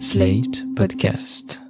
Slate Podcast.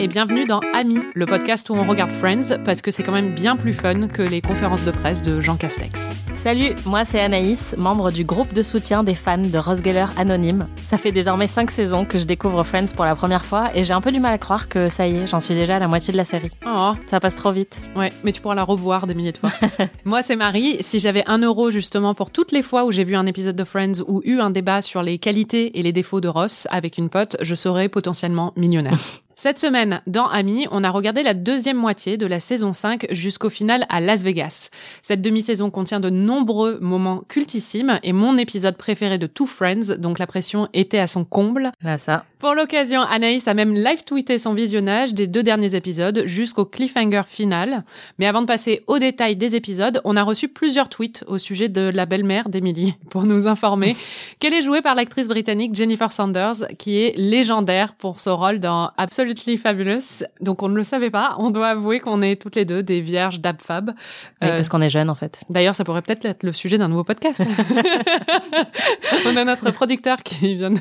Et bienvenue dans Ami, le podcast où on regarde Friends parce que c'est quand même bien plus fun que les conférences de presse de Jean Castex. Salut, moi c'est Anaïs, membre du groupe de soutien des fans de Ross Geller Anonyme. Ça fait désormais 5 saisons que je découvre Friends pour la première fois et j'ai un peu du mal à croire que ça y est, j'en suis déjà à la moitié de la série. Oh, Ça passe trop vite. ouais, mais tu pourras la revoir des milliers de fois. Moi c'est Marie, si j'avais un euro justement pour toutes les fois où j'ai vu un épisode de Friends ou eu un débat sur les qualités et les défauts de Ross avec une pote, je serais potentiellement millionnaire. Cette semaine, dans Ami, on a regardé la deuxième moitié de la saison 5 jusqu'au final à Las Vegas. Cette demi-saison contient de nombreux moments cultissimes et mon épisode préféré de tout Friends, donc la pression était à son comble. Là ça. Pour l'occasion, Anaïs a même live-tweeté son visionnage des deux derniers épisodes jusqu'au cliffhanger final. Mais avant de passer aux détails des épisodes, on a reçu plusieurs tweets au sujet de la belle-mère d'Emily pour nous informer qu'elle est jouée par l'actrice britannique Jennifer Sanders, qui est légendaire pour son rôle dans Absolutely Fabulous. Donc on ne le savait pas. On doit avouer qu'on est toutes les deux des vierges d'Abfab. Oui, Euh, parce qu'on est jeune en fait. D'ailleurs, ça pourrait peut-être être le sujet d'un nouveau podcast. on a notre producteur qui vient de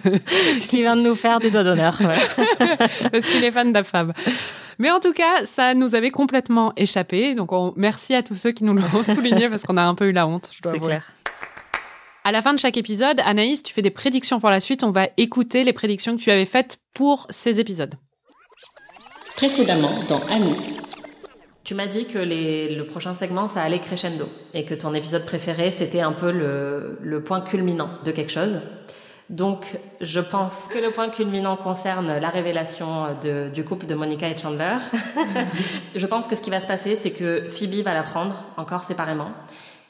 Qui vient de nous faire des doigts d'honneur. ouais. parce qu'il est fan d'Afab. Mais en tout cas, ça nous avait complètement échappé. Donc, on, merci à tous ceux qui nous l'ont souligné parce qu'on a un peu eu la honte, je dois C'est clair. À la fin de chaque épisode, Anaïs, tu fais des prédictions pour la suite. On va écouter les prédictions que tu avais faites pour ces épisodes. Précédemment dans Annie. Tu m'as dit que le prochain segment, ça allait crescendo et que ton épisode préféré, c'était un peu le, point culminant de quelque chose. Donc, je pense que le point culminant concerne la révélation du couple de Monica et Chandler. je pense que ce qui va se passer, c'est que Phoebe va la prendre encore séparément.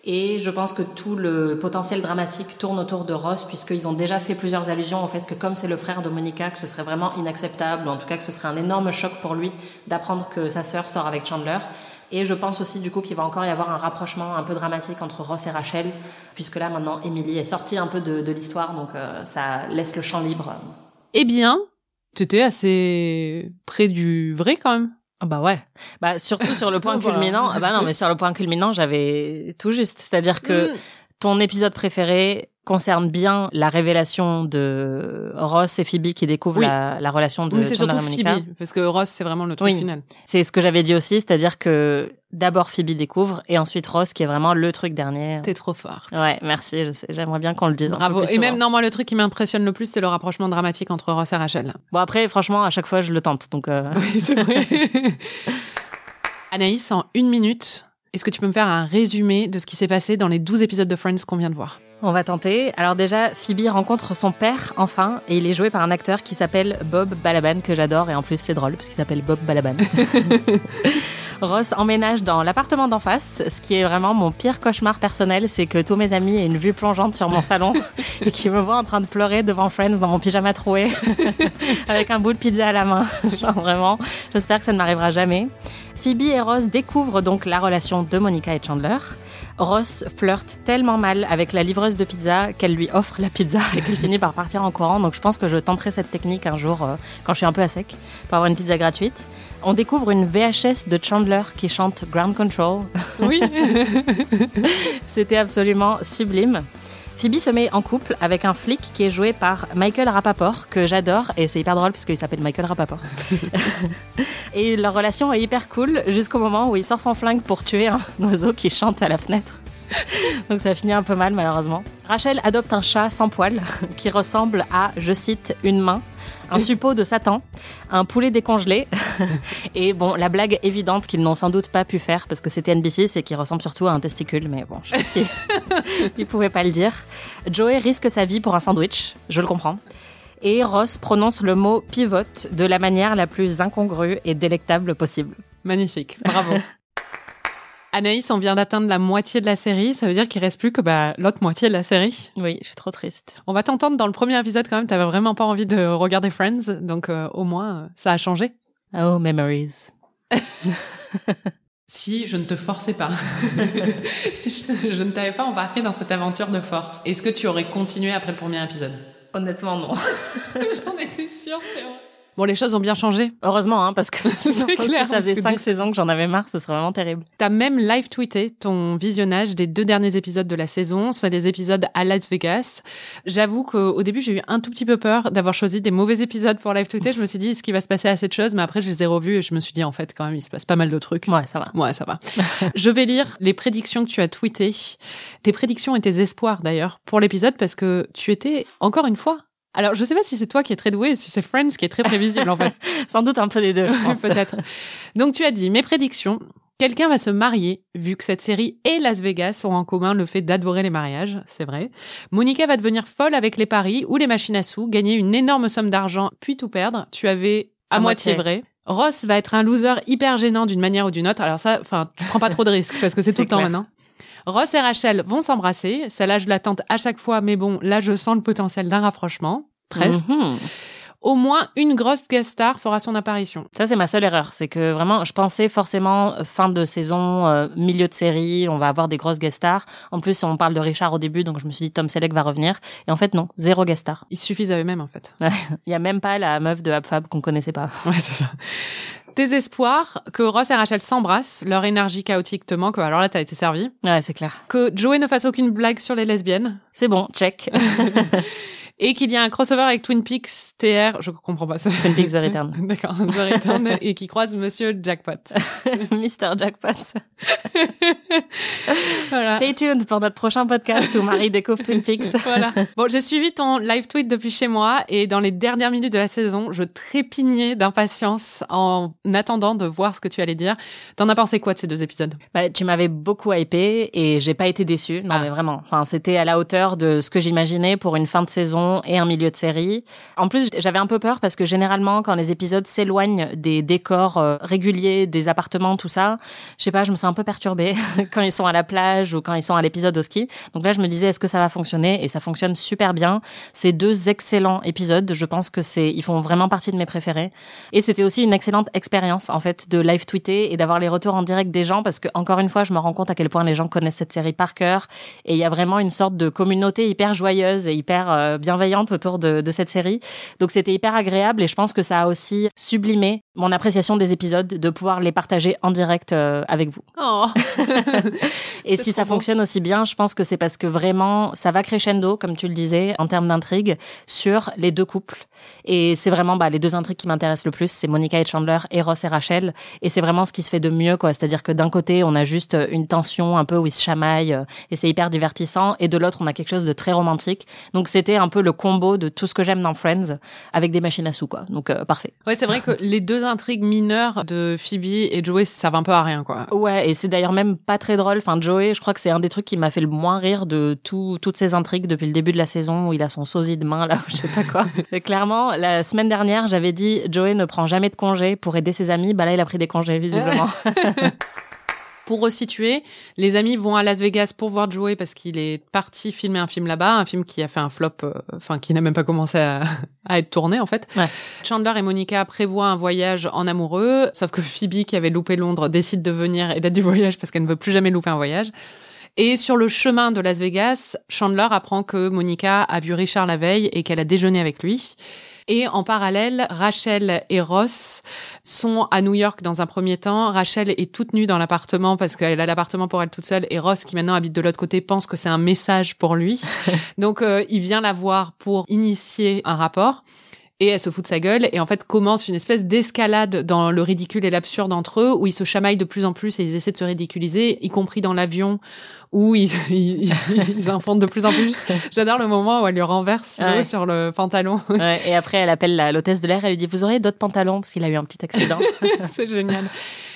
Et je pense que tout le potentiel dramatique tourne autour de Ross, puisqu'ils ont déjà fait plusieurs allusions au fait que comme c'est le frère de Monica, que ce serait vraiment inacceptable, ou en tout cas que ce serait un énorme choc pour lui d'apprendre que sa sœur sort avec Chandler. Et je pense aussi du coup qu'il va encore y avoir un rapprochement un peu dramatique entre Ross et Rachel, puisque là maintenant Emily est sortie un peu de, l'histoire, donc euh, ça laisse le champ libre. Eh bien, t'étais assez près du vrai quand même. Ah bah ouais. Bah surtout sur le point culminant. Ah bah non, mais sur le point culminant, j'avais tout juste. C'est-à-dire que Mm. ton épisode préféré concerne bien la révélation de Ross et Phoebe qui découvrent Oui. la, la relation de Mais c'est surtout Monica. Phoebe, parce que Ross, c'est vraiment le truc Oui. final. C'est ce que j'avais dit aussi, c'est-à-dire que d'abord Phoebe découvre et ensuite Ross qui est vraiment le truc dernier. T'es trop forte. Ouais, merci. je sais, J'aimerais bien qu'on le dise. Bravo. Et même, non, moi, le truc qui m'impressionne le plus, c'est le rapprochement dramatique entre Ross et Rachel. Bon après, franchement, à chaque fois, je le tente. Donc euh, Oui, c'est vrai. Anaïs, en une minute, est-ce que tu peux me faire un résumé de ce qui s'est passé dans les 12 épisodes de Friends qu'on vient de voir? On va tenter. Alors déjà, Phoebe rencontre son père enfin et il est joué par un acteur qui s'appelle Bob Balaban que j'adore et en plus c'est drôle parce qu'il s'appelle Bob Balaban. Ross emménage dans l'appartement d'en face. Ce qui est vraiment mon pire cauchemar personnel, c'est que tous mes amis aient une vue plongeante sur mon salon et qu'ils me voient en train de pleurer devant Friends dans mon pyjama troué avec un bout de pizza à la main. Genre vraiment, j'espère que ça ne m'arrivera jamais. Phoebe et Ross découvrent donc la relation de Monica et Chandler. Ross flirte tellement mal avec la livreuse de pizza qu'elle lui offre la pizza et qu'elle finit par partir en courant. Donc je pense que je tenterai cette technique un jour euh, quand je suis un peu à sec pour avoir une pizza gratuite. On découvre une VHS de Chandler qui chante Ground Control. Oui. C'était absolument sublime. Phoebe se met en couple avec un flic qui est joué par Michael Rapaport, que j'adore, et c'est hyper drôle parce qu'il s'appelle Michael Rapaport. et leur relation est hyper cool jusqu'au moment où il sort son flingue pour tuer un oiseau qui chante à la fenêtre. Donc ça finit un peu mal malheureusement. Rachel adopte un chat sans poils qui ressemble à, je cite, une main, un suppôt de Satan, un poulet décongelé et bon, la blague évidente qu'ils n'ont sans doute pas pu faire parce que c'était NBC, c'est qu'il ressemble surtout à un testicule, mais bon, je pense qu'ils ils pouvaient pas le dire. Joey risque sa vie pour un sandwich, je le comprends. Et Ross prononce le mot pivot de la manière la plus incongrue et délectable possible. Magnifique. Bravo. Anaïs, on vient d'atteindre la moitié de la série. Ça veut dire qu'il reste plus que bah, l'autre moitié de la série. Oui, je suis trop triste. On va t'entendre dans le premier épisode quand même. T'avais vraiment pas envie de regarder Friends. Donc, euh, au moins, euh, ça a changé. Oh, memories. Si je ne te forçais pas, si je, je ne t'avais pas embarqué dans cette aventure de force, est-ce que tu aurais continué après le premier épisode? Honnêtement, non. J'en étais sûre, c'est vrai. Bon, les choses ont bien changé. Heureusement, hein, parce que sinon, C'est clair, si ça faisait cinq saisons que j'en avais marre, ce serait vraiment terrible. T'as même live tweeté ton visionnage des deux derniers épisodes de la saison, c'est des épisodes à Las Vegas. J'avoue qu'au début, j'ai eu un tout petit peu peur d'avoir choisi des mauvais épisodes pour live tweeter. Je me suis dit, est-ce qu'il va se passer assez de choses? Mais après, je les ai revus et je me suis dit, en fait, quand même, il se passe pas mal de trucs. Ouais, ça va. Ouais, ça va. je vais lire les prédictions que tu as tweetées. Tes prédictions et tes espoirs, d'ailleurs, pour l'épisode, parce que tu étais, encore une fois, alors, je sais pas si c'est toi qui es très doué, si c'est Friends qui est très prévisible, en fait. Sans doute un peu des deux. Peut-être. Donc tu as dit mes prédictions. Quelqu'un va se marier, vu que cette série et Las Vegas ont en commun le fait d'adorer les mariages, c'est vrai. Monica va devenir folle avec les paris ou les machines à sous, gagner une énorme somme d'argent, puis tout perdre. Tu avais à, À moitié moitié. vrai. Ross va être un loser hyper gênant d'une manière ou d'une autre. Alors ça, enfin, tu prends pas trop de risques parce que c'est tout le temps maintenant. Ross et Rachel vont s'embrasser. Celle-là, je la tente à chaque fois, mais bon, là, je sens le potentiel d'un rapprochement. Presque. Mhm. Au moins une grosse guest star fera son apparition. Ça, c'est ma seule erreur. C'est que vraiment, je pensais forcément euh, fin de saison, euh, milieu de série, on va avoir des grosses guest stars. En plus, on parle de Richard au début, donc je me suis dit Tom Selleck va revenir. Et en fait, non, zéro guest star. Ils suffisent à eux-mêmes, en fait. Il y a même pas la meuf de Habfab qu'on connaissait pas. Ouais, c'est ça. Tes espoirs que Ross et Rachel s'embrassent, leur énergie chaotique te manque, alors là, t'as été servi. Ouais, c'est clair. Que Joey ne fasse aucune blague sur les lesbiennes. C'est bon, check. Et qu'il y a un crossover avec Twin Peaks TR, je comprends pas ça. Twin Peaks The Return. D'accord, The Return, et qui croise Monsieur Jackpot. Mr. Jackpot. Voilà. Stay tuned pour notre prochain podcast où Marie découvre Twin Peaks. Voilà. Bon, j'ai suivi ton live tweet depuis chez moi et dans les dernières minutes de la saison, je trépignais d'impatience en attendant de voir ce que tu allais dire. T'en as pensé quoi de ces deux épisodes? Bah, tu m'avais beaucoup hypé et j'ai pas été déçue. Non, Ah. mais vraiment. Enfin, c'était à la hauteur de ce que j'imaginais pour une fin de saison et un milieu de série. En plus, j'avais un peu peur parce que généralement, quand les épisodes s'éloignent des décors euh, réguliers, des appartements, tout ça, je sais pas, je me sens un peu perturbée quand ils sont à la plage ou quand ils sont à l'épisode au ski. Donc là, je me disais, est-ce que ça va fonctionner? Et ça fonctionne super bien. C'est deux excellents épisodes. Je pense que c'est, ils font vraiment partie de mes préférés. Et c'était aussi une excellente expérience, en fait, de live tweeter et d'avoir les retours en direct des gens parce que, encore une fois, je me rends compte à quel point les gens connaissent cette série par cœur. Et il y a vraiment une sorte de communauté hyper joyeuse et hyper euh, bienveillante autour de, de cette série. Donc c'était hyper agréable et je pense que ça a aussi sublimé mon appréciation des épisodes de pouvoir les partager en direct euh, avec vous. Oh Et si ça beau. fonctionne aussi bien, je pense que c'est parce que vraiment, ça va crescendo, comme tu le disais, en termes d'intrigue, sur les deux couples. Et c'est vraiment bah, les deux intrigues qui m'intéressent le plus, c'est Monica et Chandler et Ross et Rachel. Et c'est vraiment ce qui se fait de mieux, quoi. C'est-à-dire que d'un côté, on a juste une tension un peu où ils se chamaillent, euh, et c'est hyper divertissant. Et de l'autre, on a quelque chose de très romantique. Donc c'était un peu le combo de tout ce que j'aime dans Friends, avec des machines à sous, quoi. Donc euh, parfait. Ouais, c'est vrai que les deux intrigues mineures de Phoebe et Joey, ça va un peu à rien, quoi. Ouais, et c'est d'ailleurs même pas très drôle. Enfin, Joey, je crois que c'est un des trucs qui m'a fait le moins rire de tout, toutes ces intrigues depuis le début de la saison où il a son sosie de main, là, ou je sais pas quoi. Et clairement, la semaine dernière, j'avais dit, Joey ne prend jamais de congé pour aider ses amis. Bah là, il a pris des congés, visiblement. Pour resituer, les amis vont à Las Vegas pour voir Joey parce qu'il est parti filmer un film là-bas, un film qui a fait un flop, euh, enfin qui n'a même pas commencé à, à être tourné en fait. Ouais. Chandler et Monica prévoient un voyage en amoureux, sauf que Phoebe, qui avait loupé Londres, décide de venir et d'être du voyage parce qu'elle ne veut plus jamais louper un voyage. Et sur le chemin de Las Vegas, Chandler apprend que Monica a vu Richard la veille et qu'elle a déjeuné avec lui. Et en parallèle, Rachel et Ross sont à New York dans un premier temps. Rachel est toute nue dans l'appartement parce qu'elle a l'appartement pour elle toute seule. Et Ross, qui maintenant habite de l'autre côté, pense que c'est un message pour lui. Donc, euh, il vient la voir pour initier un rapport. Et elle se fout de sa gueule. Et en fait, commence une espèce d'escalade dans le ridicule et l'absurde entre eux, où ils se chamaillent de plus en plus et ils essaient de se ridiculiser, y compris dans l'avion, où ils, ils, ils infondent de plus en plus. J'adore le moment où elle lui renverse l'eau sur le pantalon. Ouais, et après, elle appelle la- l'hôtesse de l'air, elle lui dit, vous aurez d'autres pantalons parce qu'il a eu un petit accident. c'est génial.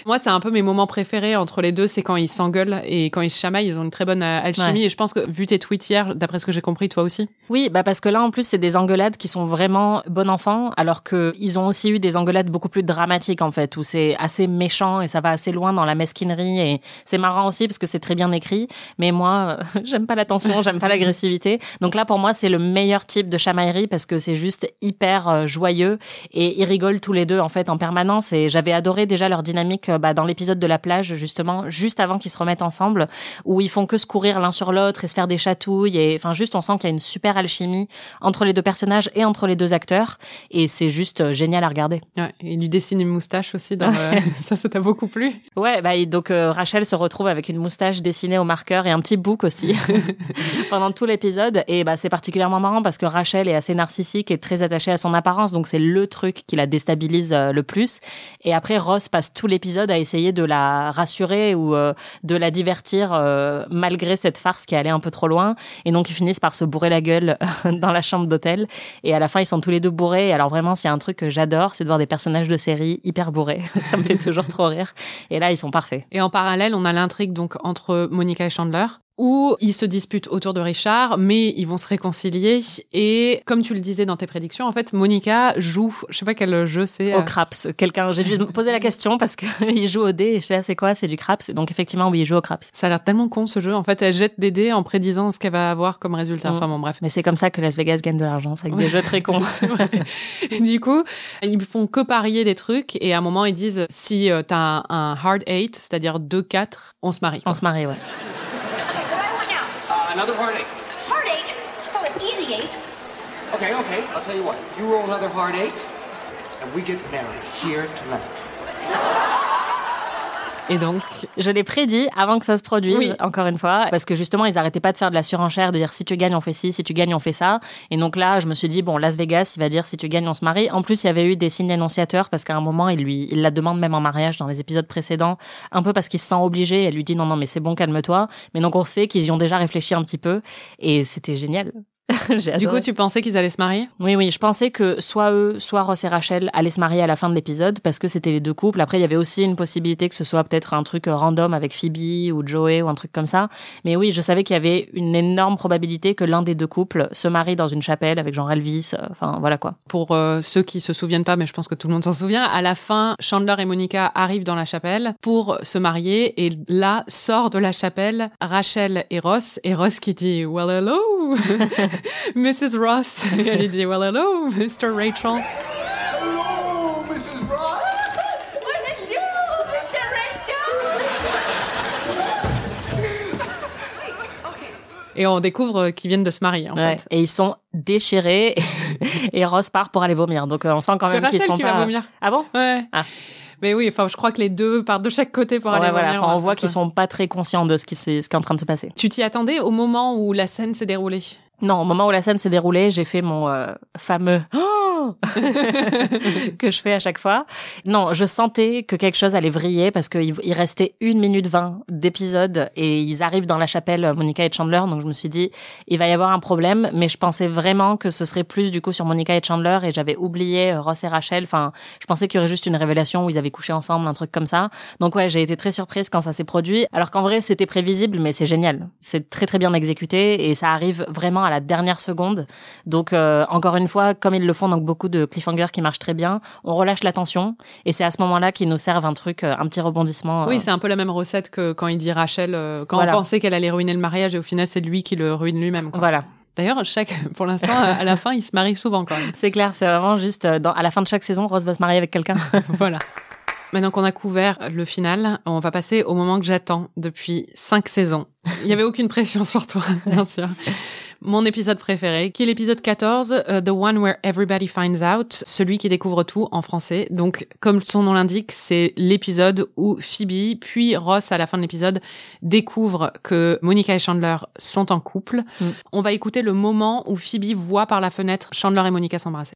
Moi, c'est un peu mes moments préférés entre les deux, c'est quand ils s'engueulent et quand ils se chamaillent, ils ont une très bonne euh, alchimie. Ouais. Et je pense que, vu tes tweets hier, d'après ce que j'ai compris, toi aussi. Oui, bah parce que là en plus c'est des engueulades qui sont vraiment bon enfant, alors que ils ont aussi eu des engueulades beaucoup plus dramatiques en fait, où c'est assez méchant et ça va assez loin dans la mesquinerie et c'est marrant aussi parce que c'est très bien écrit. Mais moi, euh, j'aime pas la tension, j'aime pas l'agressivité. Donc là pour moi c'est le meilleur type de chamaillerie parce que c'est juste hyper euh, joyeux et ils rigolent tous les deux en fait en permanence. Et j'avais adoré déjà leur dynamique bah, dans l'épisode de la plage, justement, juste avant qu'ils se remettent ensemble, où ils font que se courir l'un sur l'autre et se faire des chatouilles. Et enfin, juste, on sent qu'il y a une super alchimie entre les deux personnages et entre les deux acteurs. Et c'est juste euh, génial à regarder. Ouais, il lui dessine une moustache aussi. Dans ça, ça t'a beaucoup plu Ouais, bah, donc Rachel se retrouve avec une moustache dessinée au marqueur et un petit bouc aussi pendant tout l'épisode. Et bah, c'est particulièrement marrant parce que Rachel est assez narcissique et très attachée à son apparence. Donc c'est le truc qui la déstabilise le plus. Et après, Ross passe tout l'épisode à essayer de la rassurer ou euh, de la divertir euh, malgré cette farce qui allait un peu trop loin. Et donc ils finissent par se bourrer la gueule dans la chambre d'hôtel. Et à la fin, ils sont tous les deux bourrés. Alors vraiment, s'il y a un truc que j'adore, c'est de voir des personnages de série hyper bourrés. Ça me fait toujours trop rire. Et là, ils sont parfaits. Et en parallèle, on a l'intrigue donc entre Monica et Chandler où ils se disputent autour de Richard, mais ils vont se réconcilier. Et comme tu le disais dans tes prédictions, en fait, Monica joue, je sais pas quel jeu c'est. Au euh, craps. Quelqu'un, j'ai dû me poser la question parce qu'il joue au dé et je sais c'est quoi, c'est du craps. Donc effectivement, oui, il joue au craps. Ça a l'air tellement con ce jeu. En fait, elle jette des dés en prédisant ce qu'elle va avoir comme résultat. Mm. Enfin bon, bref. Mais c'est comme ça que Las Vegas gagne de l'argent, c'est avec des jeux très cons. du coup, ils font que parier des trucs et à un moment ils disent si euh, t'as un, hard eight, c'est-à-dire 2-4, on se marie. On se marie, ouais. Another. Hard eight? Let's call it easy eight. Okay, okay. I'll tell you what. You roll another hard eight, and we get married here tonight. Et donc, je l'ai prédit avant que ça se produise, oui. encore une fois, parce que justement, ils arrêtaient pas de faire de la surenchère, de dire si tu gagnes, on fait ci, si tu gagnes, on fait ça. Et donc là, je me suis dit, bon, Las Vegas, il va dire si tu gagnes, on se marie. En plus, il y avait eu des signes annonciateurs parce qu'à un moment, il lui, il la demande même en mariage dans les épisodes précédents, un peu parce qu'il se sent obligé. Elle lui dit non, non, mais c'est bon, calme-toi. Mais donc, on sait qu'ils y ont déjà réfléchi un petit peu et c'était génial. du coup, tu pensais qu'ils allaient se marier? Oui, oui. Je pensais que soit eux, soit Ross et Rachel allaient se marier à la fin de l'épisode parce que c'était les deux couples. Après, il y avait aussi une possibilité que ce soit peut-être un truc random avec Phoebe ou Joey ou un truc comme ça. Mais oui, je savais qu'il y avait une énorme probabilité que l'un des deux couples se marie dans une chapelle avec genre Elvis. Euh, enfin, voilà quoi. Pour euh, ceux qui se souviennent pas, mais je pense que tout le monde s'en souvient, à la fin, Chandler et Monica arrivent dans la chapelle pour se marier et là sort de la chapelle Rachel et Ross et Ross qui dit Well hello Mrs. Ross. Elle dit, well, hello, Mr. Rachel. Hello, Mrs. Ross. What are you, Mr. Rachel? Et on découvre qu'ils viennent de se marier, en fait. Et ils sont déchirés. et Ross part pour aller vomir. Donc, euh, on sent quand même qu'ils sont qui pas... Va vomir. Ah bon? Ouais. Ah. Mais oui, enfin, je crois que les deux partent de chaque côté pour aller voilà, vomir. on voit qu'ils sont pas très conscients de ce qui, ce qui est en train de se passer. Tu t'y attendais au moment où la scène s'est déroulée? Non, au moment où la scène s'est déroulée, j'ai fait mon euh, fameux que je fais à chaque fois. Non, je sentais que quelque chose allait vriller parce qu'il il restait une minute vingt d'épisode et ils arrivent dans la chapelle Monica et Chandler. Donc je me suis dit, il va y avoir un problème, mais je pensais vraiment que ce serait plus du coup sur Monica et Chandler et j'avais oublié euh, Ross et Rachel. Enfin, je pensais qu'il y aurait juste une révélation où ils avaient couché ensemble, un truc comme ça. Donc ouais, j'ai été très surprise quand ça s'est produit. Alors qu'en vrai, c'était prévisible, mais c'est génial. C'est très très bien exécuté et ça arrive vraiment à la dernière seconde. Donc euh, encore une fois, comme ils le font donc beaucoup de cliffhangers qui marchent très bien, on relâche la tension et c'est à ce moment-là qu'ils nous servent un truc, euh, un petit rebondissement. Oui, euh. c'est un peu la même recette que quand il dit Rachel, quand on pensait qu'elle allait ruiner le mariage et au final c'est lui qui le ruine lui-même. Voilà. D'ailleurs, chaque, pour l'instant, à la fin, il se marie souvent quand même. C'est clair, c'est vraiment juste, dans, à la fin de chaque saison, Rose va se marier avec quelqu'un. voilà. Maintenant qu'on a couvert le final, on va passer au moment que j'attends depuis cinq saisons. Il n'y avait aucune pression sur toi, bien sûr mon épisode préféré, qui est l'épisode 14, euh, The One Where Everybody Finds Out, celui qui découvre tout en français. Donc, comme son nom l'indique, c'est l'épisode où Phoebe, puis Ross, à la fin de l'épisode, découvre que Monica et Chandler sont en couple. Mm. On va écouter le moment où Phoebe voit par la fenêtre Chandler et Monica s'embrasser.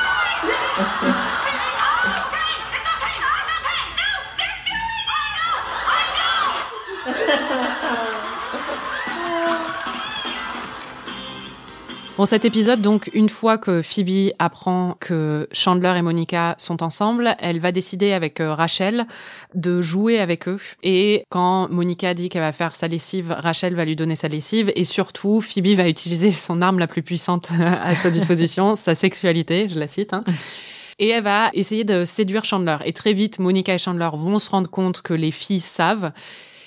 Bon, cet épisode, donc, une fois que Phoebe apprend que Chandler et Monica sont ensemble, elle va décider avec euh, Rachel de jouer avec eux. Et quand Monica dit qu'elle va faire sa lessive, Rachel va lui donner sa lessive. Et surtout, Phoebe va utiliser son arme la plus puissante à sa disposition, sa sexualité, je la cite. Hein. et elle va essayer de séduire Chandler. Et très vite, Monica et Chandler vont se rendre compte que les filles savent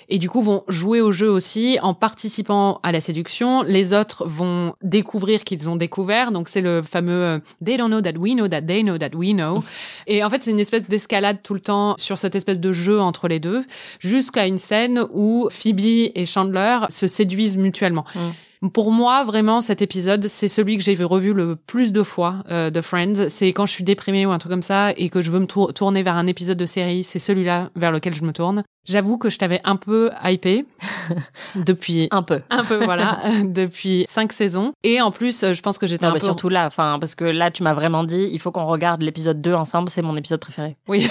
et du coup vont jouer au jeu aussi en participant à la séduction. Les autres vont découvrir qu'ils ont découvert. Donc c'est le fameux euh, They don't know that we know that they know that we know. Et en fait c'est une espèce d'escalade tout le temps sur cette espèce de jeu entre les deux jusqu'à une scène où Phoebe et Chandler se séduisent mutuellement. Mm. Pour moi, vraiment, cet épisode, c'est celui que j'ai vu revu le plus de fois euh, de Friends. C'est quand je suis déprimée ou un truc comme ça et que je veux me tour- tourner vers un épisode de série, c'est celui-là vers lequel je me tourne. J'avoue que je t'avais un peu hypé depuis Un peu. un peu voilà depuis cinq saisons et en plus je pense que j'étais un mais peu surtout là, enfin, parce que là, tu m'as vraiment dit, il faut qu'on regarde l'épisode 2 ensemble, c'est mon épisode préféré. oui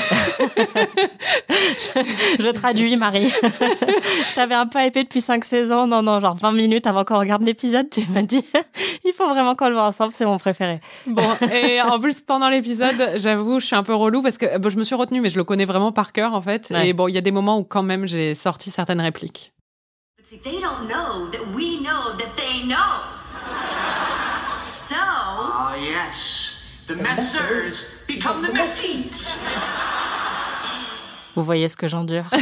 Je traduis, Marie. je t'avais un peu hypé depuis 5 saisons. Non, non, genre 20 minutes avant qu'on regarde l'épisode, tu m'as dit, il faut vraiment qu'on le voit ensemble, c'est mon préféré. bon et en plus pendant l'épisode j'avoue je suis un peu relou parce que bon, je me suis retenue mais je le connais vraiment par cœur en fait Ouais. et bon il y a des moments où quand même j'ai sorti certaines répliques But see, they don't know that we know that they know. So, Ah, yes. The messers become the messies. Vous voyez ce que j'endure.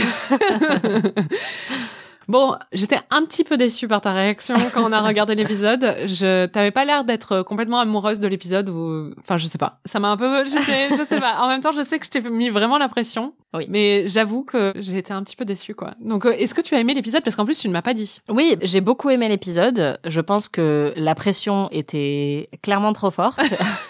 Bon, j'étais un petit peu déçue par ta réaction quand on a regardé l'épisode. Je t'avais pas l'air d'être complètement amoureuse de l'épisode ou, enfin, je sais pas. Ça m'a un peu, je sais pas. En même temps, je sais que je t'ai mis vraiment la pression. Oui. Mais j'avoue que j'ai été un petit peu déçue, quoi. Donc, euh, est-ce que tu as aimé l'épisode? Parce qu'en plus, tu ne m'as pas dit. Oui, j'ai beaucoup aimé l'épisode. Je pense que la pression était clairement trop forte.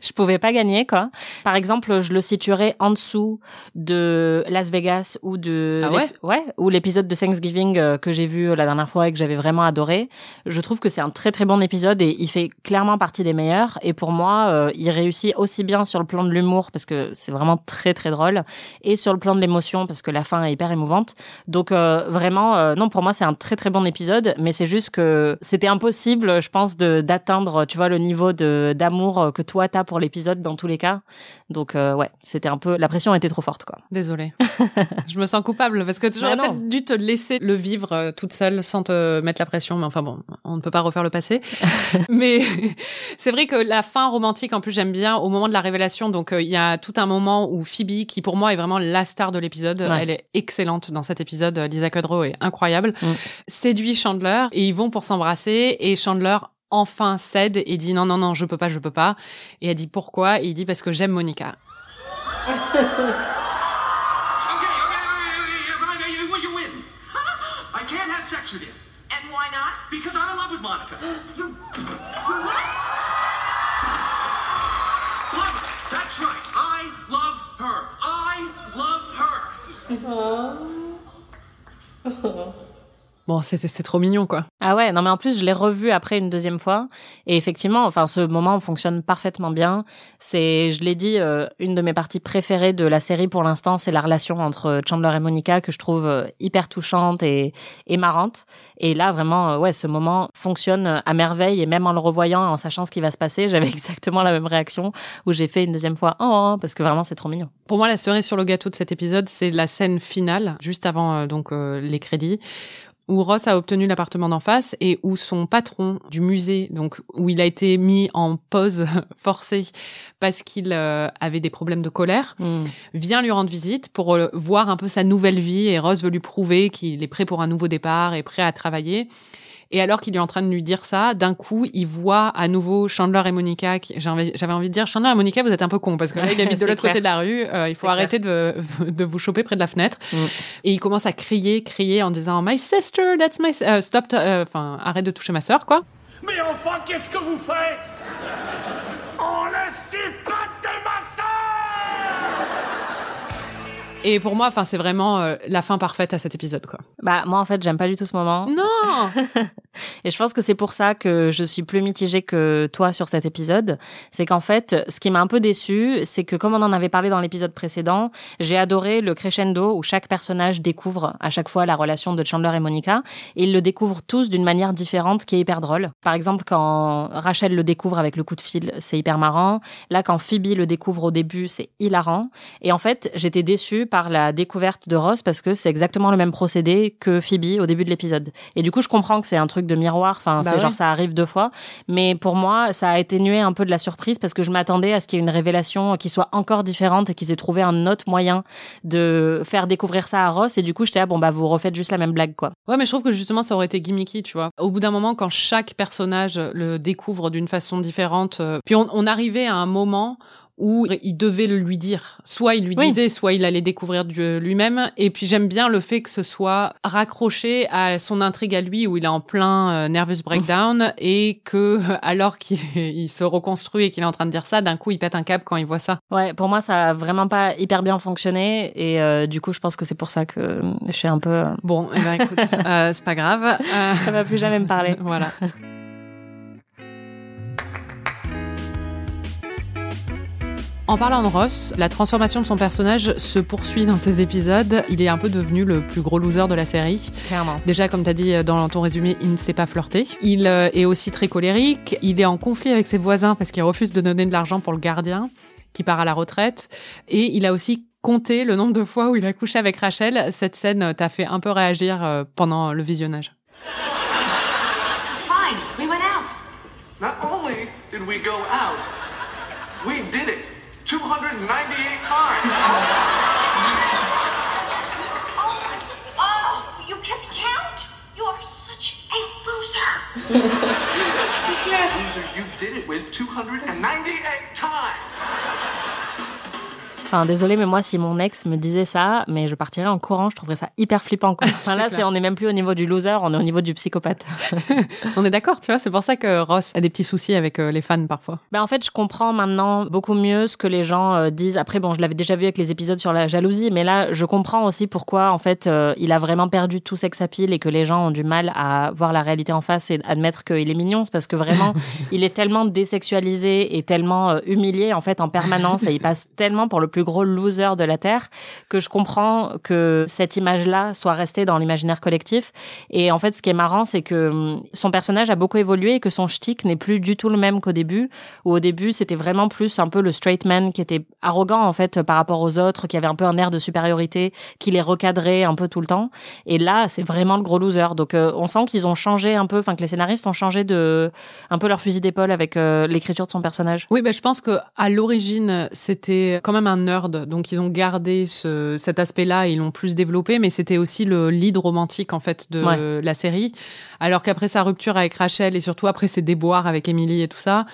je pouvais pas gagner, quoi. Par exemple, je le situerais en dessous de Las Vegas ou de Ah ouais? Ouais, ou l'épisode de Thanksgiving euh, que j'ai vu la dernière fois et que j'avais vraiment adoré. Je trouve que c'est un très très bon épisode et il fait clairement partie des meilleurs. Et pour moi, euh, il réussit aussi bien sur le plan de l'humour parce que c'est vraiment très très drôle et sur le plan de l'émotion parce que la fin est hyper émouvante. Donc euh, vraiment, euh, non, pour moi c'est un très très bon épisode, mais c'est juste que c'était impossible, je pense, de d'atteindre, tu vois, le niveau de d'amour euh, que toi t'as pour l'épisode dans tous les cas. Donc euh, ouais, c'était un peu, la pression était trop forte quoi. Désolée. je me sens coupable parce que j'aurais Mais non. peut-être dû te laisser le vivre euh, toute seule sans te mettre la pression. Mais enfin bon, on ne peut pas refaire le passé. mais c'est vrai que la fin romantique, en plus, j'aime bien au moment de la révélation. Donc euh, il y a tout un moment où Phoebe, qui pour moi est vraiment la star de l'épisode, Ouais. elle est excellente dans cet épisode. Lisa Kudrow est incroyable. Mm. Séduit Chandler et ils vont pour s'embrasser et Chandler enfin cède et dit non non non je peux pas je peux pas et elle dit pourquoi? Et il dit parce que j'aime Monica Aww. bon c'est trop mignon quoi Ah ouais, non mais en plus je l'ai revu après une deuxième fois et effectivement, enfin ce moment fonctionne parfaitement bien. C'est, je l'ai dit, euh, une de mes parties préférées de la série pour l'instant, c'est la relation entre Chandler et Monica que je trouve euh, hyper touchante et, et marrante. Et là vraiment, euh, ouais, ce moment fonctionne à merveille et même en le revoyant, en sachant ce qui va se passer, j'avais exactement la même réaction où j'ai fait une deuxième fois oh, oh parce que vraiment c'est trop mignon. Pour moi, la cerise sur le gâteau de cet épisode, c'est la scène finale, juste avant euh, donc euh, les crédits, où Ross a obtenu l'appartement d'en face et où son patron du musée, donc où il a été mis en pause forcée parce qu'il euh, avait des problèmes de colère, vient lui rendre visite pour euh, voir un peu sa nouvelle vie et Ross veut lui prouver qu'il est prêt pour un nouveau départ et prêt à travailler. Et alors qu'il est en train de lui dire ça, d'un coup, il voit à nouveau Chandler et Monica. J'avais envie de dire, Chandler et Monica, vous êtes un peu cons parce que là, il habite de l'autre côté de la rue. euh, il faut arrêter de, de vous choper près de la fenêtre. Mm. Et il commence à crier, crier en disant My sister, that's my, euh, stop, euh, enfin, arrête de toucher ma sœur, quoi. Mais enfin, qu'est-ce que vous faites? Et pour moi, enfin, c'est vraiment euh, la fin parfaite à cet épisode, quoi. Bah moi en fait j'aime pas du tout ce moment. Non. Et je pense que c'est pour ça que je suis plus mitigée que toi sur cet épisode. C'est qu'en fait, ce qui m'a un peu déçu, c'est que comme on en avait parlé dans l'épisode précédent, j'ai adoré le crescendo où chaque personnage découvre à chaque fois la relation de Chandler et Monica. Et ils le découvrent tous d'une manière différente qui est hyper drôle. Par exemple, quand Rachel le découvre avec le coup de fil, c'est hyper marrant. Là, quand Phoebe le découvre au début, c'est hilarant. Et en fait, j'étais déçue par la découverte de Ross parce que c'est exactement le même procédé que Phoebe au début de l'épisode. Et du coup, je comprends que c'est un truc de miroir. Enfin, Bah c'est ouais. genre ça arrive deux fois. Mais pour moi, ça a atténué un peu de la surprise parce que je m'attendais à ce qu'il y ait une révélation qui soit encore différente et qu'ils aient trouvé un autre moyen de faire découvrir ça à Ross. Et du coup, j'étais là, bon bah vous refaites juste la même blague quoi. Ouais, mais je trouve que justement, ça aurait été gimmicky, tu vois. Au bout d'un moment, quand chaque personnage le découvre d'une façon différente, euh, puis on, on arrivait à un moment où il devait le lui dire. Soit il lui Oui. disait, soit il allait découvrir du- lui-même. Et puis j'aime bien le fait que ce soit raccroché à son intrigue à lui, où il est en plein euh, nervous breakdown, et que alors qu'il il se reconstruit et qu'il est en train de dire ça, d'un coup il pète un câble quand il voit ça. Ouais, pour moi, ça a vraiment pas hyper bien fonctionné. Et euh, du coup, je pense que c'est pour ça que je suis un peu. euh, Bon, eh ben, écoute, euh, c'est pas grave. Euh, Ça va plus jamais me parler. Voilà. En parlant de Ross, la transformation de son personnage se poursuit dans ces épisodes. Il est un peu devenu le plus gros loser de la série. Clairement. Déjà, comme tu as dit dans ton résumé, il ne sait pas flirter. Il euh, est aussi très colérique. Il est en conflit avec ses voisins parce qu'il refuse de donner de l'argent pour le gardien qui part à la retraite. Et il a aussi compté le nombre de fois où il a couché avec Rachel. Cette scène t'a fait un peu réagir euh, pendant le visionnage. Fine, we went out. Not only did we go out, we did it 298 times. Oh, oh, you kept count? You are such a loser. Loser, you did it with 298 times. Enfin, désolé, mais moi, si mon ex me disait ça, mais je partirais en courant, je trouverais ça hyper flippant. Quoi. Enfin, là, c'est, on est même plus au niveau du loser, on est au niveau du psychopathe. On est d'accord, tu vois, c'est pour ça que Ross a des petits soucis avec euh, les fans parfois. Ben, en fait, je comprends maintenant beaucoup mieux ce que les gens euh, disent. Après, bon, je l'avais déjà vu avec les épisodes sur la jalousie, mais là, je comprends aussi pourquoi, en fait, euh, il a vraiment perdu tout sex appeal et que les gens ont du mal à voir la réalité en face et admettre qu'il est mignon. C'est parce que vraiment, il est tellement désexualisé et tellement humilié, en fait, en permanence et il passe tellement pour le plus gros loser de la Terre que je comprends que cette image-là soit restée dans l'imaginaire collectif. Et en fait, ce qui est marrant, c'est que hum, son personnage a beaucoup évolué et que son shtick n'est plus du tout le même qu'au début. Où au début, c'était vraiment plus un peu le straight man qui était arrogant en fait par rapport aux autres, qui avait un peu un air de supériorité, qui les recadrait un peu tout le temps. Et là, c'est vraiment le gros loser. Donc, euh, on sent qu'ils ont changé un peu, enfin que les scénaristes ont changé de un peu leur fusil d'épaule avec euh, l'écriture de son personnage. Oui, bah, je pense que à l'origine, c'était quand même un nerd, donc ils ont gardé ce, cet aspect-là, et ils l'ont plus développé, mais c'était aussi le lead romantique en fait de Ouais. la série. Alors qu'après sa rupture avec Rachel et surtout après ses déboires avec Emily et tout ça,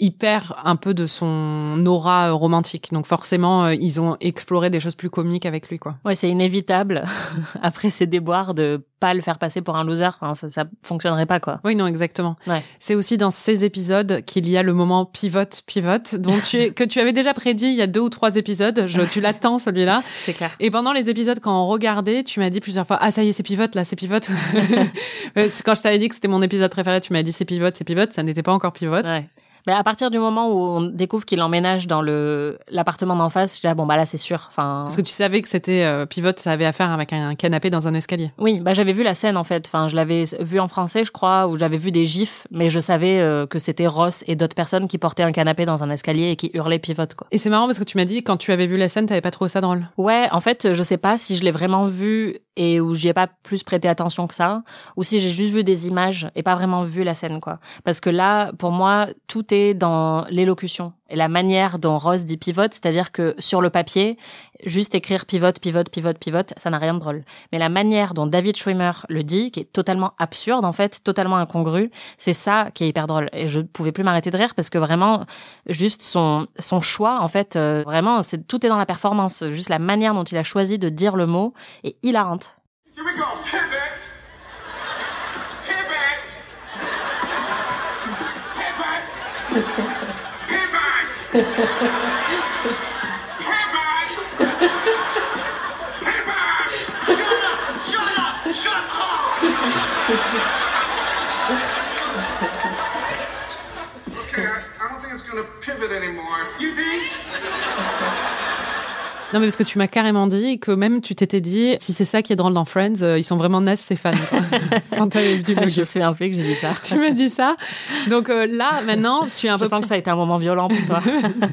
il perd un peu de son aura euh, romantique. Donc forcément, euh, ils ont exploré des choses plus comiques avec lui, quoi. Ouais, c'est inévitable après ces déboires de pas le faire passer pour un loser. Enfin, ça, ça fonctionnerait pas quoi. Oui, non, exactement. Ouais. C'est aussi dans ces épisodes qu'il y a le moment pivot, pivot, dont tu es, que tu avais déjà prédit il y a deux ou trois épisodes. Je, tu l'attends celui-là. C'est clair. Et pendant les épisodes, quand on regardait, tu m'as dit plusieurs fois, ah ça y est, c'est pivot là, c'est pivot. Quand je t'avais dit que c'était mon épisode préféré, tu m'as dit c'est pivot, c'est pivot, ça n'était pas encore pivot. Ouais. Mais à partir du moment où on découvre qu'il emménage dans le l'appartement d'en face, je dis ah, bon bah là c'est sûr. Enfin. Parce que tu savais que c'était euh, pivot, ça avait affaire avec un canapé dans un escalier. Oui, bah j'avais vu la scène en fait. Enfin, je l'avais vu en français, je crois, ou j'avais vu des gifs, mais je savais euh, que c'était Ross et d'autres personnes qui portaient un canapé dans un escalier et qui hurlaient pivot quoi. Et c'est marrant parce que tu m'as dit quand tu avais vu la scène, t'avais pas trouvé ça drôle. Ouais, en fait, je sais pas si je l'ai vraiment vu et où j'y ai pas plus prêté attention que ça, ou si j'ai juste vu des images et pas vraiment vu la scène, quoi. Parce que là, pour moi, tout dans l'élocution et la manière dont Rose dit pivot, c'est-à-dire que sur le papier, juste écrire pivot, pivot, pivot, pivot, ça n'a rien de drôle. Mais la manière dont David Schwimmer le dit, qui est totalement absurde, en fait, totalement incongru, c'est ça qui est hyper drôle. Et je pouvais plus m'arrêter de rire parce que vraiment, juste son, son choix, en fait, euh, vraiment, c'est, tout est dans la performance. Juste la manière dont il a choisi de dire le mot est hilarante. Here. Okay, I, don't think it's gonna pivot anymore. You think? Non mais parce que tu m'as carrément dit que même tu t'étais dit si c'est ça qui est drôle dans Friends, euh, ils sont vraiment nazes ces fans. quand t'avais dit le je me souviens plus que j'ai dit ça. tu m'as dit ça. Donc euh, là maintenant, tu es un Je peu sens pris- que ça a été un moment violent pour toi.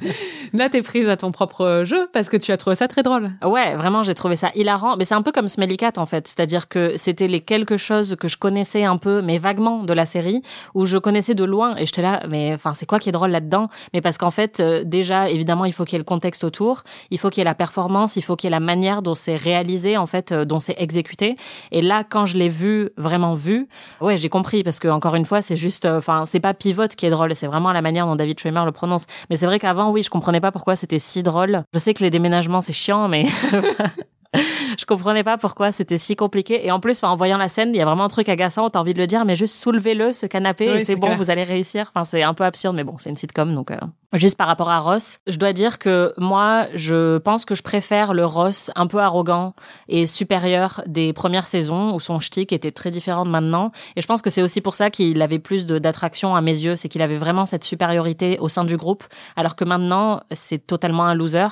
Là, t'es prise à ton propre jeu parce que tu as trouvé ça très drôle. Ouais, vraiment, j'ai trouvé ça hilarant. Mais c'est un peu comme Smelly Cat, en fait. C'est-à-dire que c'était les quelque chose que je connaissais un peu, mais vaguement, de la série, où je connaissais de loin. Et j'étais là, mais enfin, c'est quoi qui est drôle là-dedans? Mais parce qu'en fait, euh, déjà, évidemment, il faut qu'il y ait le contexte autour, il faut qu'il y ait la performance, il faut qu'il y ait la manière dont c'est réalisé, en fait, euh, dont c'est exécuté. Et là, quand je l'ai vu, vraiment vu, ouais, j'ai compris. Parce que, encore une fois, c'est juste, euh, enfin, c'est pas pivote qui est drôle, c'est vraiment la manière dont David Schwimmer le prononce. Mais c'est vrai qu'avant, oui, je comprenais pas pourquoi c'était si drôle. Je sais que les déménagements, c'est chiant, mais je comprenais pas pourquoi c'était si compliqué. Et en plus, en voyant la scène, il y a vraiment un truc agaçant. T'as envie de le dire, mais juste soulevez-le, ce canapé, Oui, et c'est bon, clair. vous allez réussir. Enfin, c'est un peu absurde, mais bon, c'est une sitcom, donc. euh. Juste par rapport à Ross, je dois dire que moi, je pense que je préfère le Ross un peu arrogant et supérieur des premières saisons où son shtick était très différent de maintenant. Et je pense que c'est aussi pour ça qu'il avait plus d'attraction à mes yeux, c'est qu'il avait vraiment cette supériorité au sein du groupe, alors que maintenant, c'est totalement un loser.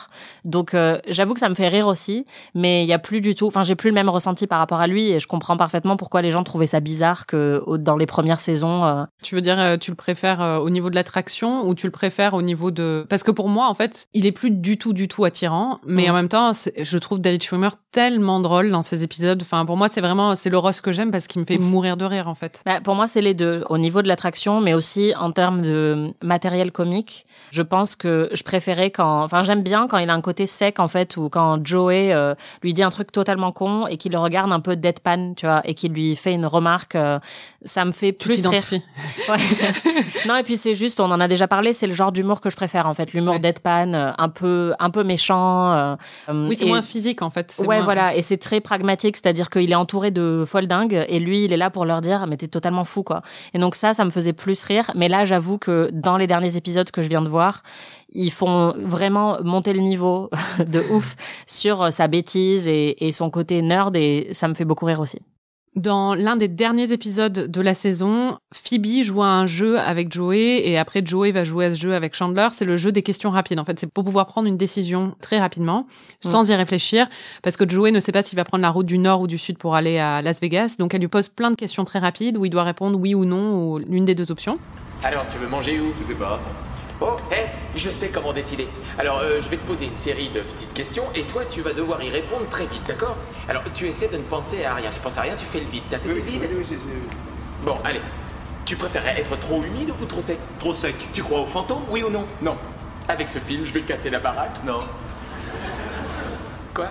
Donc, euh, j'avoue que ça me fait rire aussi, mais il y a plus du tout, enfin, j'ai plus le même ressenti par rapport à lui et je comprends parfaitement pourquoi les gens trouvaient ça bizarre que dans les premières saisons. euh, Tu veux dire, euh, tu le préfères euh, au niveau de l'attraction ou tu le préfères au niveau de... Parce que pour moi, en fait, il est plus du tout, du tout attirant, mais Mm. en même temps, je trouve David Schwimmer tellement drôle dans ses épisodes. Enfin, pour moi, c'est vraiment, c'est le Ross que j'aime parce qu'il me fait mourir de rire, en fait. Bah, pour moi, c'est les deux. Au niveau de l'attraction, mais aussi en termes de matériel comique, je pense que je préférais quand, enfin, j'aime bien quand il a un côté sec, en fait, ou quand Joey euh, lui dit un truc totalement con et qu'il le regarde un peu deadpan, tu vois, et qu'il lui fait une remarque. euh, ça me fait plus rire. Ouais. non, et puis c'est juste, on en a déjà parlé, c'est le genre d'humour que je préfère, en fait. L'humour Ouais. deadpan, euh, un peu, un peu méchant. euh, Oui, c'est et- moins physique, en fait. Ouais, moins- voilà, et c'est très pragmatique, c'est-à-dire qu'il est entouré de folles dingues et lui, il est là pour leur dire mais t'es totalement fou quoi. Et donc ça, ça me faisait plus rire. Mais là, j'avoue que dans les derniers épisodes que je viens de voir, ils font vraiment monter le niveau de ouf sur sa bêtise et, et son côté nerd et ça me fait beaucoup rire aussi. Dans l'un des derniers épisodes de la saison, Phoebe joue à un jeu avec Joey et après Joey va jouer à ce jeu avec Chandler. C'est le jeu des questions rapides. En fait, c'est pour pouvoir prendre une décision très rapidement, sans y réfléchir, parce que Joey ne sait pas s'il va prendre la route du nord ou du sud pour aller à Las Vegas. Donc elle lui pose plein de questions très rapides où il doit répondre oui ou non ou l'une des deux options. Alors, tu veux manger où? Je sais pas. Oh, hé, je sais comment décider. Alors, euh, je vais te poser une série de petites questions et toi, tu vas devoir y répondre très vite, d'accord? Alors, tu essaies de ne penser à rien. Tu penses à rien, tu fais le vide. Ta tête est vide Bon, allez. Tu préférerais être trop humide ou trop sec? Trop sec. Tu crois aux fantômes, oui ou non? Non. Avec ce film, je vais casser la baraque? Non. Quoi?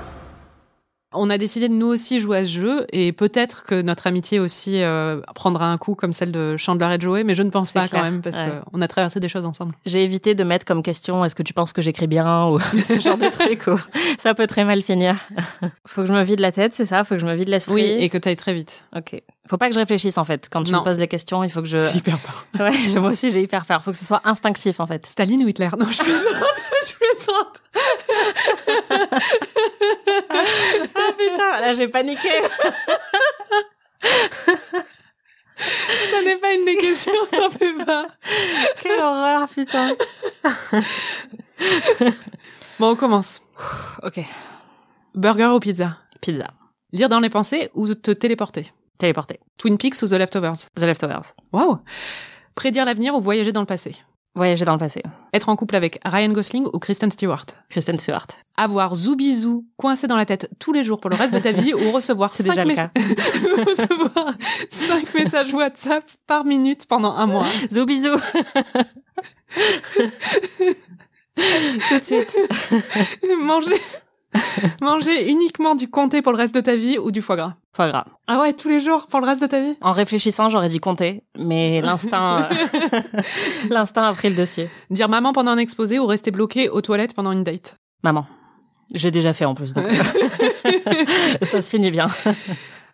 On a décidé de nous aussi jouer à ce jeu et peut-être que notre amitié aussi euh, prendra un coup comme celle de Chandler et Joey, mais je ne pense pas clair. quand même parce Ouais. qu'on a traversé des choses ensemble. J'ai évité de mettre comme question est-ce que tu penses que j'écris bien ou ce genre de truc ou ça peut très mal finir. Faut que je me vide la tête, c'est ça? Faut que je me vide l'esprit? Oui, et que tu ailles très vite. Ok. Faut pas que je réfléchisse en fait. Quand tu Non. me poses les questions, il faut que je. C'est hyper peur. Ouais, je- moi aussi j'ai hyper peur. Faut que ce soit instinctif en fait. Staline ou Hitler? Non, je plaisante, je plaisante. Ah putain, là j'ai paniqué. Ça n'est pas une des questions, t'en fais pas. Quelle horreur, putain. Bon, on commence. Ok. Burger ou pizza? Pizza. Lire dans les pensées ou te téléporter? Téléporté. Twin Peaks ou The Leftovers? The Leftovers. Wow Prédire l'avenir ou voyager dans le passé? Voyager dans le passé. Être en couple avec Ryan Gosling ou Kristen Stewart? Kristen Stewart. Avoir Zoubizou coincé dans la tête tous les jours pour le reste de ta vie ou recevoir C'est cinq déjà le cas. recevoir cinq messages WhatsApp par minute pendant un mois. Zou bisous. Tout de suite. manger manger uniquement du comté pour le reste de ta vie ou du foie gras? Foie gras. Ah ouais, tous les jours pour le reste de ta vie? En réfléchissant, j'aurais dit compter, mais l'instinct, euh, l'instinct a pris le dessus. Dire maman pendant un exposé ou rester bloqué aux toilettes pendant une date? Maman. J'ai déjà fait en plus, donc ça se finit bien.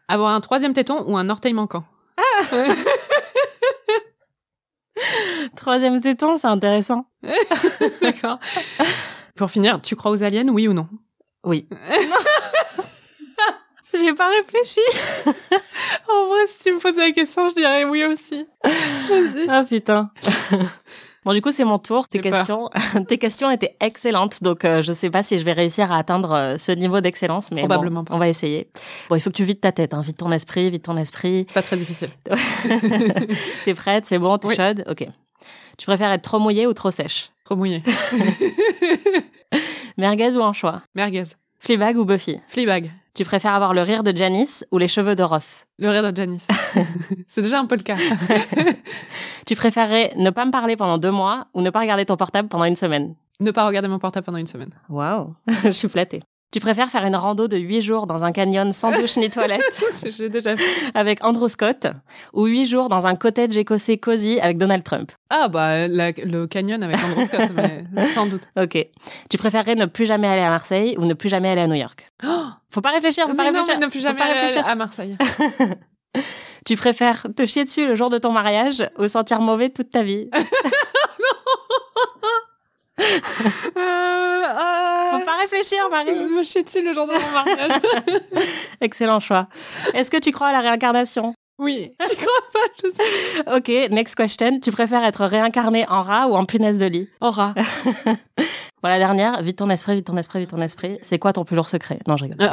Avoir un troisième téton ou un orteil manquant? Troisième téton, c'est intéressant. D'accord. Pour finir, tu crois aux aliens, oui ou non? Oui. J'ai pas réfléchi. En vrai, si tu me posais la question, je dirais oui aussi. Ah putain. Bon, du coup, c'est mon tour. Tes questions, tes questions étaient excellentes, donc euh, je sais pas si je vais réussir à atteindre euh, ce niveau d'excellence, mais Probablement bon, pas. on va essayer. Bon, il faut que tu vides ta tête, hein. vide ton esprit, vide ton esprit. C'est pas très difficile. T'es prête, c'est bon, t'es Oui. chaude? Ok. Tu préfères être trop mouillée ou trop sèche? Trop mouillé. Merguez ou anchois? Merguez. Fleabag ou Buffy? Fleabag. Tu préfères avoir le rire de Janice ou les cheveux de Ross? Le rire de Janice. C'est déjà un peu le cas. Tu préférerais ne pas me parler pendant deux mois ou ne pas regarder ton portable pendant une semaine? Ne pas regarder mon portable pendant une semaine. Waouh, je suis flattée. Tu préfères faire une rando de huit jours dans un canyon sans douche ni toilette J'ai déjà fait. avec Andrew Scott ou huit jours dans un cottage écossais cosy avec Donald Trump? Ah bah la- le canyon avec Andrew Scott, mais sans doute. Ok. Tu préférerais ne plus jamais aller à Marseille ou ne plus jamais aller à New York? Faut pas réfléchir, faut pas non, réfléchir. mais ne plus jamais aller réfléchir. à Marseille. Tu préfères te chier dessus le jour de ton mariage ou sentir mauvais toute ta vie? Euh, euh, Faut pas réfléchir, Marie. me chier dessus le jour de mon mariage. Excellent choix. Est-ce que tu crois à la réincarnation? Oui. Tu crois pas? Je sais. Ok, next question. Tu préfères être réincarné en rat ou en punaise de lit? Aura. Voilà, la dernière. Vite ton esprit, vite ton esprit, vite ton esprit. C'est quoi ton plus lourd secret? Non, je rigole.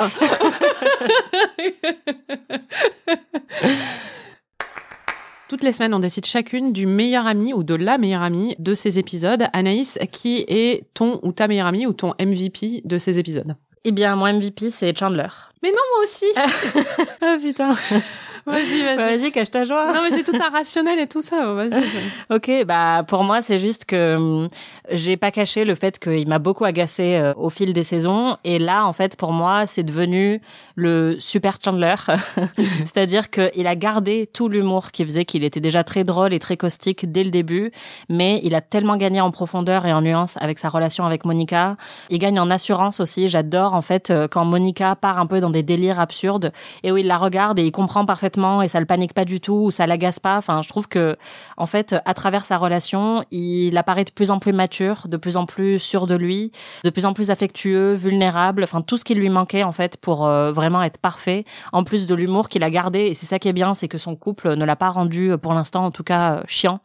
Toutes les semaines, on décide chacune du meilleur ami ou de la meilleure amie de ces épisodes. Anaïs, qui est ton ou ta meilleure amie ou ton MVP de ces épisodes? Eh bien, mon MVP, c'est Chandler. Mais non, moi aussi Ah putain. Vas-y, vas-y. Vas-y, cache ta joie. Non, mais j'ai tout un rationnel et tout ça. Vas-y. Ok, bah pour moi c'est juste que hum, j'ai pas caché le fait qu'il m'a beaucoup agacé euh, au fil des saisons et là en fait pour moi c'est devenu le super Chandler, c'est-à-dire qu'il a gardé tout l'humour qui faisait qu'il était déjà très drôle et très caustique dès le début, mais il a tellement gagné en profondeur et en nuance avec sa relation avec Monica. Il gagne en assurance aussi. J'adore en fait euh, quand Monica part un peu dans des délires absurdes et où il la regarde et il comprend parfaitement et ça le panique pas du tout ou ça l'agace pas. Enfin, je trouve que en fait, à travers sa relation, il apparaît de plus en plus mature, de plus en plus sûr de lui, de plus en plus affectueux, vulnérable. Enfin, tout ce qui lui manquait en fait pour euh, vraiment être parfait. En plus de l'humour qu'il a gardé, et c'est ça qui est bien, c'est que son couple ne l'a pas rendu, euh, pour l'instant en tout cas, euh, chiant.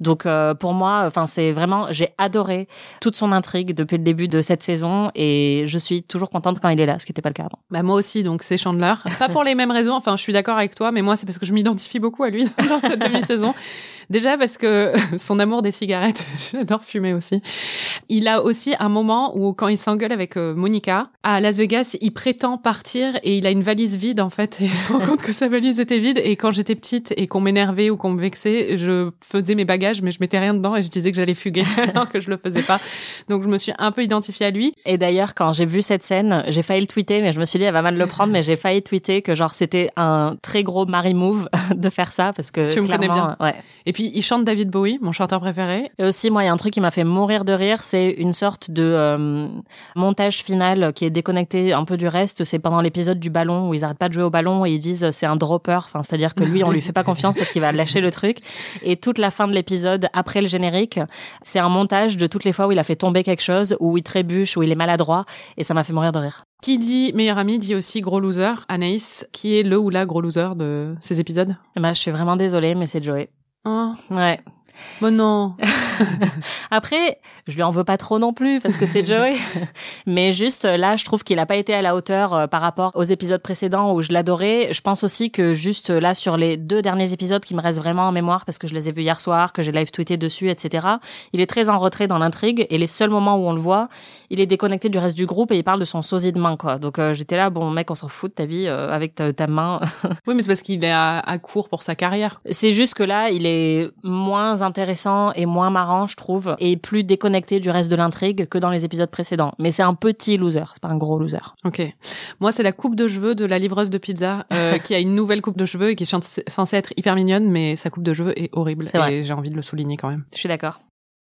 Donc pour moi, enfin c'est vraiment, j'ai adoré toute son intrigue depuis le début de cette saison, et je suis toujours contente quand il est là, ce qui n'était pas le cas avant. Bah moi aussi, donc c'est Chandler. Pas pour les mêmes raisons. Enfin, je suis d'accord avec toi, mais moi c'est parce que je m'identifie beaucoup à lui dans cette demi-saison. Déjà parce que son amour des cigarettes, j'adore fumer aussi. Il a aussi un moment où quand il s'engueule avec euh, Monica à Las Vegas, il prétend partir et il a une valise vide en fait et il se rend compte que sa valise était vide et quand j'étais petite et qu'on m'énervait ou qu'on me vexait, je faisais mes bagages mais je mettais rien dedans et je disais que j'allais fuguer alors que je le faisais pas. Donc je me suis un peu identifiée à lui. Et d'ailleurs, quand j'ai vu cette scène, j'ai failli le tweeter, mais je me suis dit, elle va mal le prendre, mais j'ai failli tweeter que genre c'était un très gros Marie move de faire ça parce que Tu me connais clairement, ouais. Et puis il chante David Bowie, mon chanteur préféré. Et aussi, moi, il y a un truc qui m'a fait mourir de rire, c'est une sorte de euh, montage final qui est déconnecté un peu du reste. C'est pendant l'épisode du ballon où ils arrêtent pas de jouer au ballon et ils disent euh, c'est un dropper. Enfin, c'est-à-dire que lui, on lui fait pas confiance parce qu'il va lâcher le truc. Et toute la fin de l'épisode, après le générique, c'est un montage de toutes les fois où il a fait tomber quelque chose, où il trébuche, où il est maladroit. Et ça m'a fait mourir de rire. Qui dit meilleur ami dit aussi gros loser. Anaïs, qui est le ou la gros loser de ces épisodes? Et ben, je suis vraiment désolée, mais c'est Joey. Oh, Ouais. Bon non. Après, je lui en veux pas trop non plus parce que c'est Joey. Mais juste là, je trouve qu'il a pas été à la hauteur euh, par rapport aux épisodes précédents où je l'adorais. Je pense aussi que juste là sur les deux derniers épisodes qui me restent vraiment en mémoire parce que je les ai vus hier soir, que j'ai live tweeté dessus, etc. Il est très en retrait dans l'intrigue et les seuls moments où on le voit, il est déconnecté du reste du groupe et il parle de son sosie de main quoi. Donc euh, j'étais là, bon mec, on s'en fout de ta vie euh, avec ta, ta main. Oui, mais c'est parce qu'il est à, à court pour sa carrière. C'est juste que là, il est moins intéressant et moins marrant, je trouve, et plus déconnecté du reste de l'intrigue que dans les épisodes précédents. Mais c'est un petit loser, c'est pas un gros loser. Ok. Moi, c'est la coupe de cheveux de la livreuse de pizza euh, qui a une nouvelle coupe de cheveux et qui est censée- être hyper mignonne, mais sa coupe de cheveux est horrible. C'est vrai. Et j'ai envie de le souligner quand même. Je suis d'accord.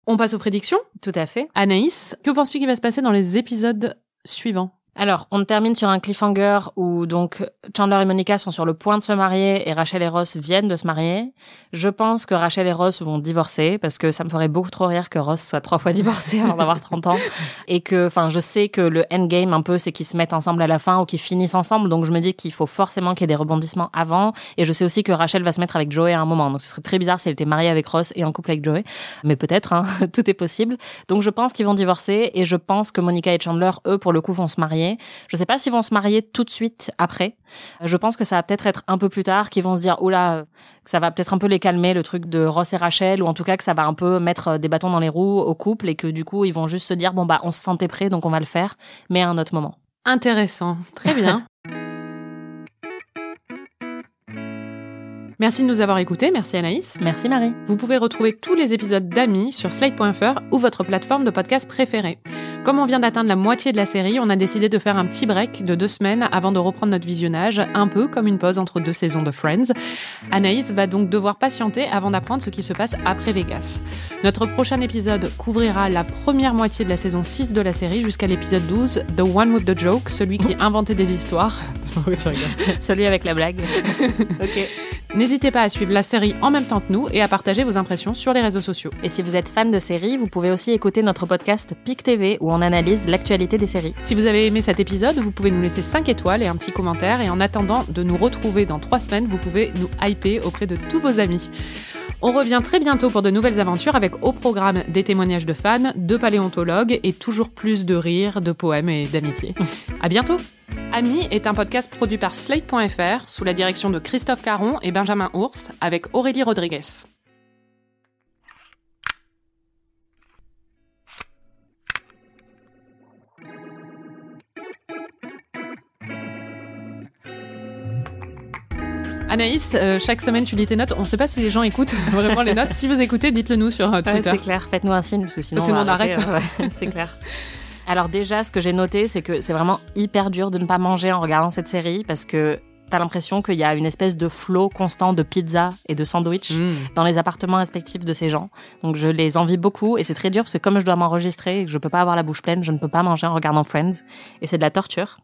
On passe aux prédictions. Tout à fait. Anaïs, que penses-tu qu'il va se passer dans les épisodes suivants? Alors, on termine sur un cliffhanger où donc Chandler et Monica sont sur le point de se marier et Rachel et Ross viennent de se marier. Je pense que Rachel et Ross vont divorcer parce que ça me ferait beaucoup trop rire que Ross soit trois fois divorcé avant d'avoir 30 ans et que, enfin, je sais que le endgame un peu c'est qu'ils se mettent ensemble à la fin ou qu'ils finissent ensemble. Donc je me dis qu'il faut forcément qu'il y ait des rebondissements avant. Et je sais aussi que Rachel va se mettre avec Joey à un moment. Donc ce serait très bizarre si elle était mariée avec Ross et en couple avec Joey. Mais peut-être, hein, tout est possible. Donc je pense qu'ils vont divorcer et je pense que Monica et Chandler, eux, pour le coup, vont se marier marier. Je sais pas s'ils vont se marier tout de suite après. Je pense que ça va peut-être être un peu plus tard qu'ils vont se dire oula, que ça va peut-être un peu les calmer le truc de Ross et Rachel ou en tout cas que ça va un peu mettre des bâtons dans les roues au couple et que du coup ils vont juste se dire bon bah on se sentait prêt donc on va le faire mais à un autre moment. Intéressant. Très bien. Merci de nous avoir écoutés, merci Anaïs. Merci Marie. Vous pouvez retrouver tous les épisodes d'Amis sur slate.fr ou votre plateforme de podcast préférée. Comme on vient d'atteindre la moitié de la série, on a décidé de faire un petit break de deux semaines avant de reprendre notre visionnage, un peu comme une pause entre deux saisons de Friends. Anaïs va donc devoir patienter avant d'apprendre ce qui se passe après Vegas. Notre prochain épisode couvrira la première moitié de la saison 6 de la série jusqu'à l'épisode 12, The One with the Joke, celui qui inventait des histoires. celui avec la blague. ok. N'hésitez pas à suivre la série en même temps que nous et à partager vos impressions sur les réseaux sociaux. Et si vous êtes fan de séries, vous pouvez aussi écouter notre podcast PIC TV où on analyse l'actualité des séries. Si vous avez aimé cet épisode, vous pouvez nous laisser 5 étoiles et un petit commentaire. Et en attendant de nous retrouver dans 3 semaines, vous pouvez nous hyper auprès de tous vos amis. On revient très bientôt pour de nouvelles aventures avec au programme des témoignages de fans, de paléontologues et toujours plus de rires, de poèmes et d'amitié. à bientôt! Ami est un podcast produit par Slate.fr sous la direction de Christophe Caron et Benjamin Ours avec Aurélie Rodriguez. Anaïs, euh, chaque semaine tu lis tes notes. On ne sait pas si les gens écoutent vraiment les notes. Si vous écoutez, dites-le nous sur euh, Twitter. Ouais, c'est clair, faites-nous un signe parce que sinon, on, arrête. Euh, c'est clair. Alors déjà, ce que j'ai noté, c'est que c'est vraiment hyper dur de ne pas manger en regardant cette série parce que t'as l'impression qu'il y a une espèce de flot constant de pizza et de sandwich Mm. dans les appartements respectifs de ces gens. Donc je les envie beaucoup et c'est très dur parce que comme je dois m'enregistrer et que je peux pas avoir la bouche pleine, je ne peux pas manger en regardant Friends et c'est de la torture.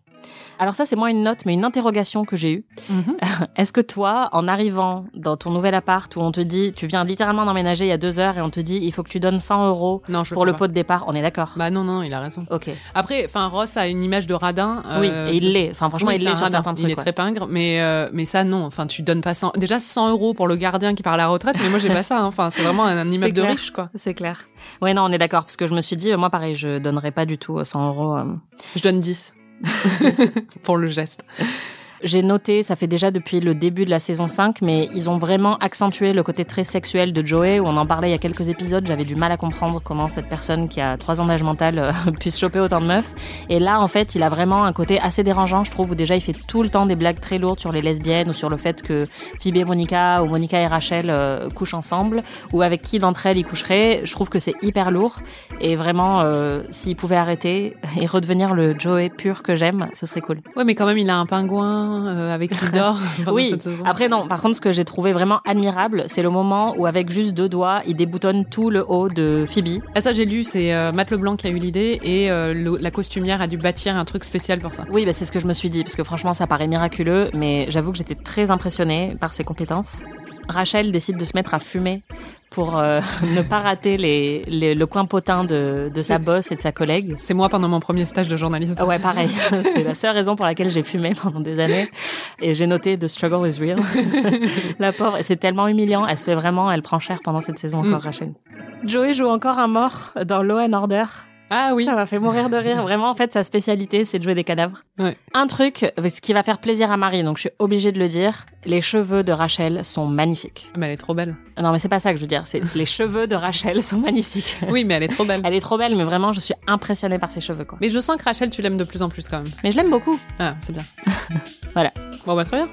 Alors ça, c'est moins une note, mais une interrogation que j'ai eue. Mhm. Est-ce que toi, en arrivant dans ton nouvel appart où on te dit, tu viens littéralement d'emménager il y a deux heures et on te dit, il faut que tu donnes 100 euros Non, je pour le pot de départ, on est d'accord? Bah non, non, il a raison. Ok. Après, enfin, Ross a une image de radin. Oui, euh, et il l'est. Enfin, franchement, oui, il l'est sur radin. certains Il trucs. est ouais. très pingre, mais euh, mais ça non. Enfin, tu donnes pas 100. Déjà 100 euros pour le gardien qui part à la retraite, mais moi j'ai pas ça. hein. Enfin, c'est vraiment un, un immeuble de riche, quoi. C'est clair. Ouais, non, on est d'accord, parce que je me suis dit, euh, moi, pareil, je donnerais pas du tout euh, 100 euros. euh. Je donne 10 pour le geste. J'ai noté, ça fait déjà depuis le début de la saison 5, mais ils ont vraiment accentué le côté très sexuel de Joey, où on en parlait il y a quelques épisodes, j'avais du mal à comprendre comment cette personne qui a trois ans d'âge mental euh, puisse choper autant de meufs. Et là, en fait, il a vraiment un côté assez dérangeant, je trouve, où déjà il fait tout le temps des blagues très lourdes sur les lesbiennes, ou sur le fait que Phoebe et Monica, ou Monica et Rachel euh, couchent ensemble, ou avec qui d'entre elles il coucherait. Je trouve que c'est hyper lourd, et vraiment, euh, s'il pouvait arrêter et redevenir le Joey pur que j'aime, ce serait cool. Ouais, mais quand même, il a un pingouin euh, avec qui dort pendant Oui. cette saison. Après non. Par contre, ce que j'ai trouvé vraiment admirable, c'est le moment où avec juste deux doigts, il déboutonne tout le haut de Phoebe. Ah, ça j'ai lu, c'est euh, Matt Leblanc qui a eu l'idée et euh, le- la costumière a dû bâtir un truc spécial pour ça. Oui, bah, c'est ce que je me suis dit, parce que franchement, ça paraît miraculeux, mais j'avoue que j'étais très impressionnée par ses compétences. Rachel décide de se mettre à fumer pour euh, ne pas rater les, les- le coin potin de, de sa C'est- boss et de sa collègue. C'est moi pendant mon premier stage de journalisme. Ah Ouais, pareil. c'est la seule raison pour laquelle j'ai fumé pendant des années. Et j'ai noté The struggle is real. la pauvre, c'est tellement humiliant. Elle se fait vraiment, elle prend cher pendant cette saison encore, Mm. Rachel. Joey joue encore un mort dans Law and Order. Ah oui. Ça m'a fait mourir de rire. Vraiment, en fait, sa spécialité, c'est de jouer des cadavres. Ouais. Un truc, ce qui va faire plaisir à Marie, donc je suis obligée de le dire, les cheveux de Rachel sont magnifiques. Mais elle est trop belle. Non, mais c'est pas ça que je veux dire. C'est les cheveux de Rachel sont magnifiques. Oui, mais elle est trop belle. Elle est trop belle, mais vraiment, je suis impressionnée par ses cheveux, quoi. Mais je sens que Rachel, tu l'aimes de plus en plus quand même. Mais je l'aime beaucoup. Ah, c'est bien. Voilà. Bon, bah très bien.